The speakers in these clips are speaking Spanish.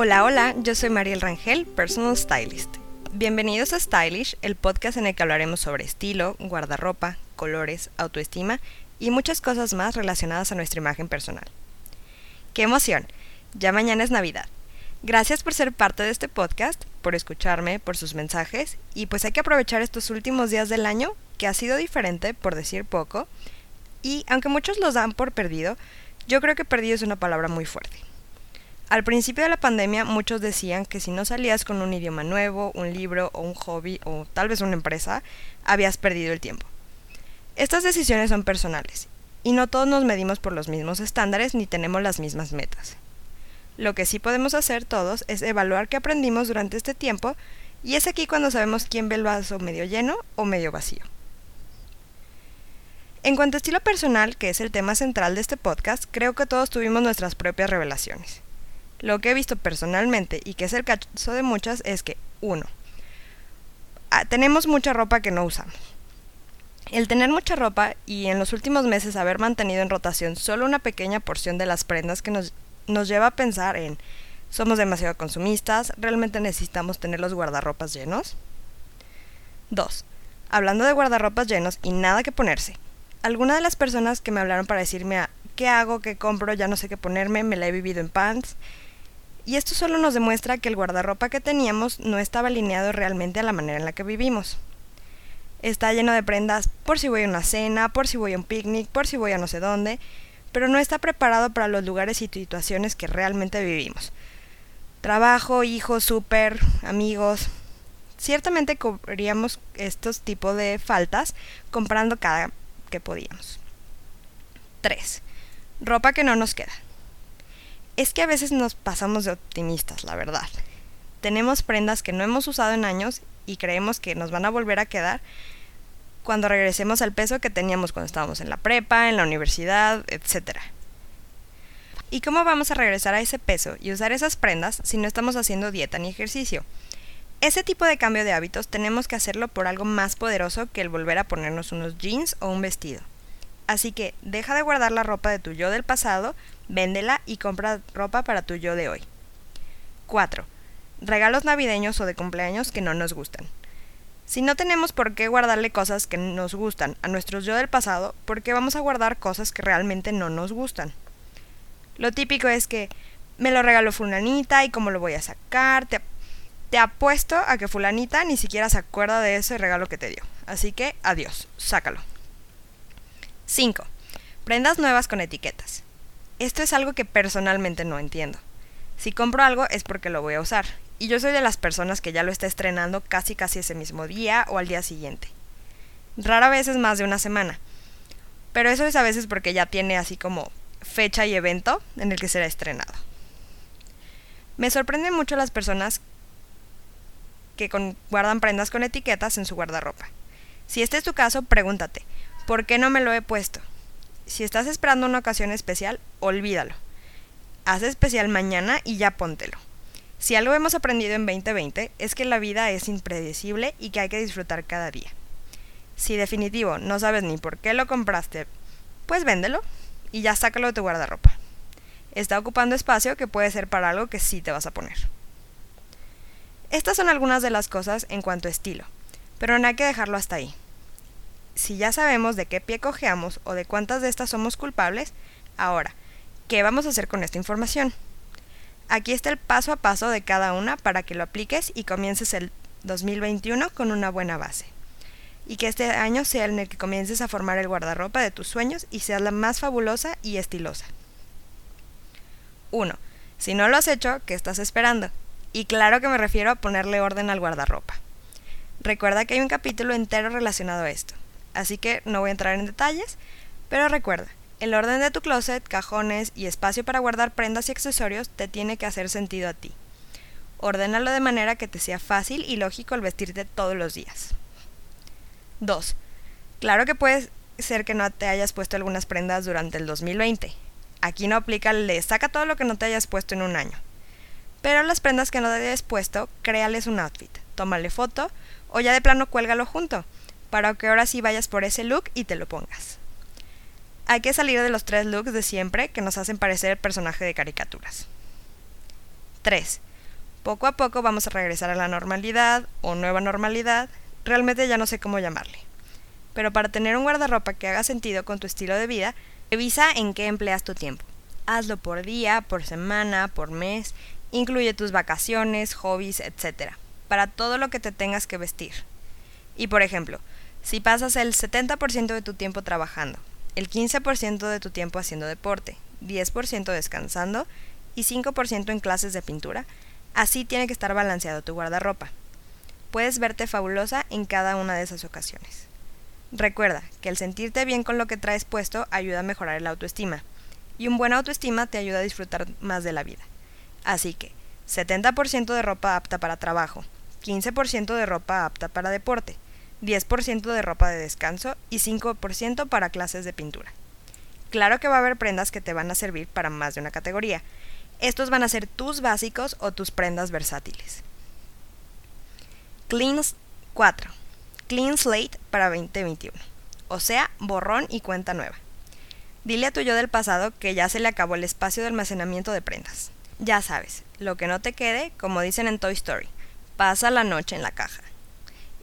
Hola, hola, yo soy Mariel Rangel, Personal Stylist. Bienvenidos a Stylish, el podcast en el que hablaremos sobre estilo, guardarropa, colores, autoestima y muchas cosas más relacionadas a nuestra imagen personal. ¡Qué emoción! Ya mañana es Navidad. Gracias por ser parte de este podcast, por escucharme, por sus mensajes y pues hay que aprovechar estos últimos días del año que ha sido diferente, por decir poco, y aunque muchos los dan por perdido, yo creo que perdido es una palabra muy fuerte. Al principio de la pandemia muchos decían que si no salías con un idioma nuevo, un libro o un hobby o tal vez una empresa, habías perdido el tiempo. Estas decisiones son personales y no todos nos medimos por los mismos estándares ni tenemos las mismas metas. Lo que sí podemos hacer todos es evaluar qué aprendimos durante este tiempo y es aquí cuando sabemos quién ve el vaso medio lleno o medio vacío. En cuanto a estilo personal, que es el tema central de este podcast, creo que todos tuvimos nuestras propias revelaciones. Lo que he visto personalmente y que es el caso de muchas es que, uno, ah, tenemos mucha ropa que no usamos. El tener mucha ropa y en los últimos meses haber mantenido en rotación solo una pequeña porción de las prendas que nos, nos lleva a pensar en somos demasiado consumistas, realmente necesitamos tener los guardarropas llenos. 2. Hablando de guardarropas llenos y nada que ponerse. Algunas de las personas que me hablaron para decirme ah, qué hago, qué compro, ya no sé qué ponerme, me la he vivido en pants, y esto solo nos demuestra que el guardarropa que teníamos no estaba alineado realmente a la manera en la que vivimos. Está lleno de prendas por si voy a una cena, por si voy a un picnic, por si voy a no sé dónde, pero no está preparado para los lugares y situaciones que realmente vivimos. Trabajo, hijos, súper, amigos. Ciertamente cubríamos estos tipos de faltas comprando cada que podíamos. 3. Ropa que no nos queda. Es que a veces nos pasamos de optimistas, la verdad. Tenemos prendas que no hemos usado en años y creemos que nos van a volver a quedar cuando regresemos al peso que teníamos cuando estábamos en la prepa, en la universidad, etc. ¿Y cómo vamos a regresar a ese peso y usar esas prendas si no estamos haciendo dieta ni ejercicio? Ese tipo de cambio de hábitos tenemos que hacerlo por algo más poderoso que el volver a ponernos unos jeans o un vestido. Así que deja de guardar la ropa de tu yo del pasado, véndela y compra ropa para tu yo de hoy. 4. Regalos navideños o de cumpleaños que no nos gustan. Si no tenemos por qué guardarle cosas que nos gustan a nuestros yo del pasado, ¿por qué vamos a guardar cosas que realmente no nos gustan? Lo típico es que me lo regaló fulanita y cómo lo voy a sacar. Te, te apuesto a que fulanita ni siquiera se acuerda de ese regalo que te dio. Así que adiós, sácalo. 5. Prendas nuevas con etiquetas. Esto es algo que personalmente no entiendo. Si compro algo es porque lo voy a usar, y yo soy de las personas que ya lo está estrenando casi casi ese mismo día o al día siguiente. Rara vez es más de una semana, pero eso es a veces porque ya tiene así como fecha y evento en el que será estrenado. Me sorprenden mucho las personas que guardan prendas con etiquetas en su guardarropa. Si este es tu caso, pregúntate, ¿Por qué no me lo he puesto? Si estás esperando una ocasión especial, olvídalo. Haz especial mañana y ya póntelo. Si algo hemos aprendido en 2020 es que la vida es impredecible y que hay que disfrutar cada día. Si definitivo no sabes ni por qué lo compraste, pues véndelo y ya sácalo de tu guardarropa. Está ocupando espacio que puede ser para algo que sí te vas a poner. Estas son algunas de las cosas en cuanto a estilo, pero no hay que dejarlo hasta ahí si ya sabemos de qué pie cojeamos o de cuántas de estas somos culpables, ahora, ¿qué vamos a hacer con esta información? Aquí está el paso a paso de cada una para que lo apliques y comiences el 2021 con una buena base. Y que este año sea en el que comiences a formar el guardarropa de tus sueños y seas la más fabulosa y estilosa. 1. Si no lo has hecho, ¿qué estás esperando? Y claro que me refiero a ponerle orden al guardarropa. Recuerda que hay un capítulo entero relacionado a esto así que no voy a entrar en detalles, pero recuerda, el orden de tu closet, cajones y espacio para guardar prendas y accesorios te tiene que hacer sentido a ti. Ordénalo de manera que te sea fácil y lógico al vestirte todos los días. 2. Claro que puede ser que no te hayas puesto algunas prendas durante el 2020. Aquí no aplica el saca todo lo que no te hayas puesto en un año. Pero las prendas que no te hayas puesto, créales un outfit, tómale foto o ya de plano cuélgalo junto para que ahora sí vayas por ese look y te lo pongas. Hay que salir de los tres looks de siempre que nos hacen parecer personaje de caricaturas. 3. Poco a poco vamos a regresar a la normalidad o nueva normalidad, realmente ya no sé cómo llamarle. Pero para tener un guardarropa que haga sentido con tu estilo de vida, revisa en qué empleas tu tiempo. Hazlo por día, por semana, por mes, incluye tus vacaciones, hobbies, etc. Para todo lo que te tengas que vestir. Y por ejemplo, si pasas el 70% de tu tiempo trabajando, el 15% de tu tiempo haciendo deporte, 10% descansando y 5% en clases de pintura, así tiene que estar balanceado tu guardarropa. Puedes verte fabulosa en cada una de esas ocasiones. Recuerda que el sentirte bien con lo que traes puesto ayuda a mejorar la autoestima, y un buen autoestima te ayuda a disfrutar más de la vida. Así que, 70% de ropa apta para trabajo, 15% de ropa apta para deporte, 10% de ropa de descanso y 5% para clases de pintura. Claro que va a haber prendas que te van a servir para más de una categoría. Estos van a ser tus básicos o tus prendas versátiles. Cleans 4. Clean Slate para 2021. O sea, borrón y cuenta nueva. Dile a tu yo del pasado que ya se le acabó el espacio de almacenamiento de prendas. Ya sabes, lo que no te quede, como dicen en Toy Story, pasa la noche en la caja.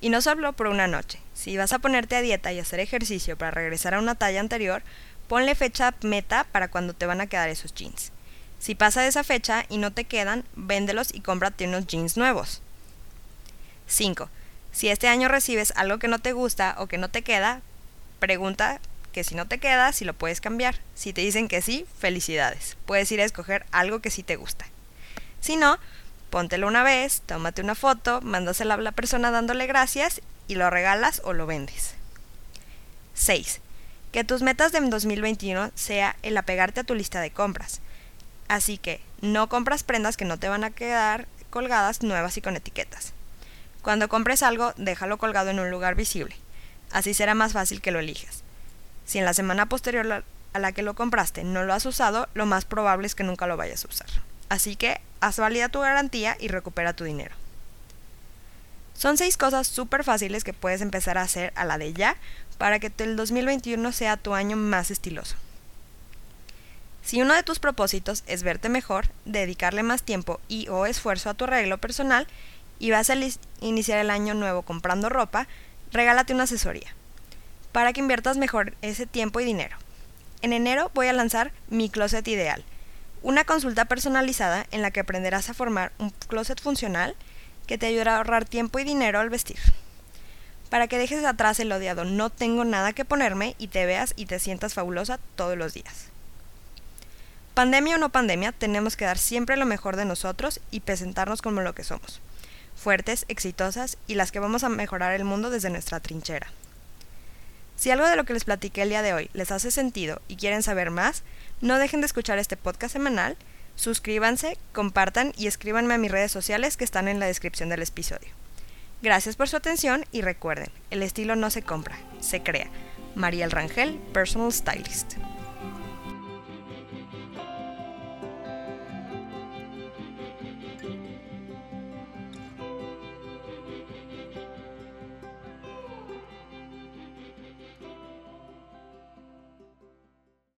Y no solo por una noche. Si vas a ponerte a dieta y hacer ejercicio para regresar a una talla anterior, ponle fecha meta para cuando te van a quedar esos jeans. Si pasa esa fecha y no te quedan, véndelos y cómprate unos jeans nuevos. 5. Si este año recibes algo que no te gusta o que no te queda, pregunta que si no te queda, si lo puedes cambiar. Si te dicen que sí, felicidades. Puedes ir a escoger algo que sí te gusta. Si no, Póntelo una vez, tómate una foto, mándasela a la persona dándole gracias y lo regalas o lo vendes. 6. Que tus metas de 2021 sea el apegarte a tu lista de compras. Así que no compras prendas que no te van a quedar colgadas nuevas y con etiquetas. Cuando compres algo, déjalo colgado en un lugar visible. Así será más fácil que lo elijas. Si en la semana posterior a la que lo compraste no lo has usado, lo más probable es que nunca lo vayas a usar. Así que haz válida tu garantía y recupera tu dinero. Son seis cosas súper fáciles que puedes empezar a hacer a la de ya para que el 2021 sea tu año más estiloso. Si uno de tus propósitos es verte mejor, dedicarle más tiempo y o esfuerzo a tu arreglo personal y vas a iniciar el año nuevo comprando ropa, regálate una asesoría para que inviertas mejor ese tiempo y dinero. En enero voy a lanzar mi closet ideal una consulta personalizada en la que aprenderás a formar un closet funcional que te ayudará a ahorrar tiempo y dinero al vestir. Para que dejes atrás el odiado no tengo nada que ponerme y te veas y te sientas fabulosa todos los días. Pandemia o no pandemia, tenemos que dar siempre lo mejor de nosotros y presentarnos como lo que somos. Fuertes, exitosas y las que vamos a mejorar el mundo desde nuestra trinchera. Si algo de lo que les platiqué el día de hoy les hace sentido y quieren saber más, no dejen de escuchar este podcast semanal, suscríbanse, compartan y escríbanme a mis redes sociales que están en la descripción del episodio. Gracias por su atención y recuerden, el estilo no se compra, se crea. María El Rangel, Personal Stylist.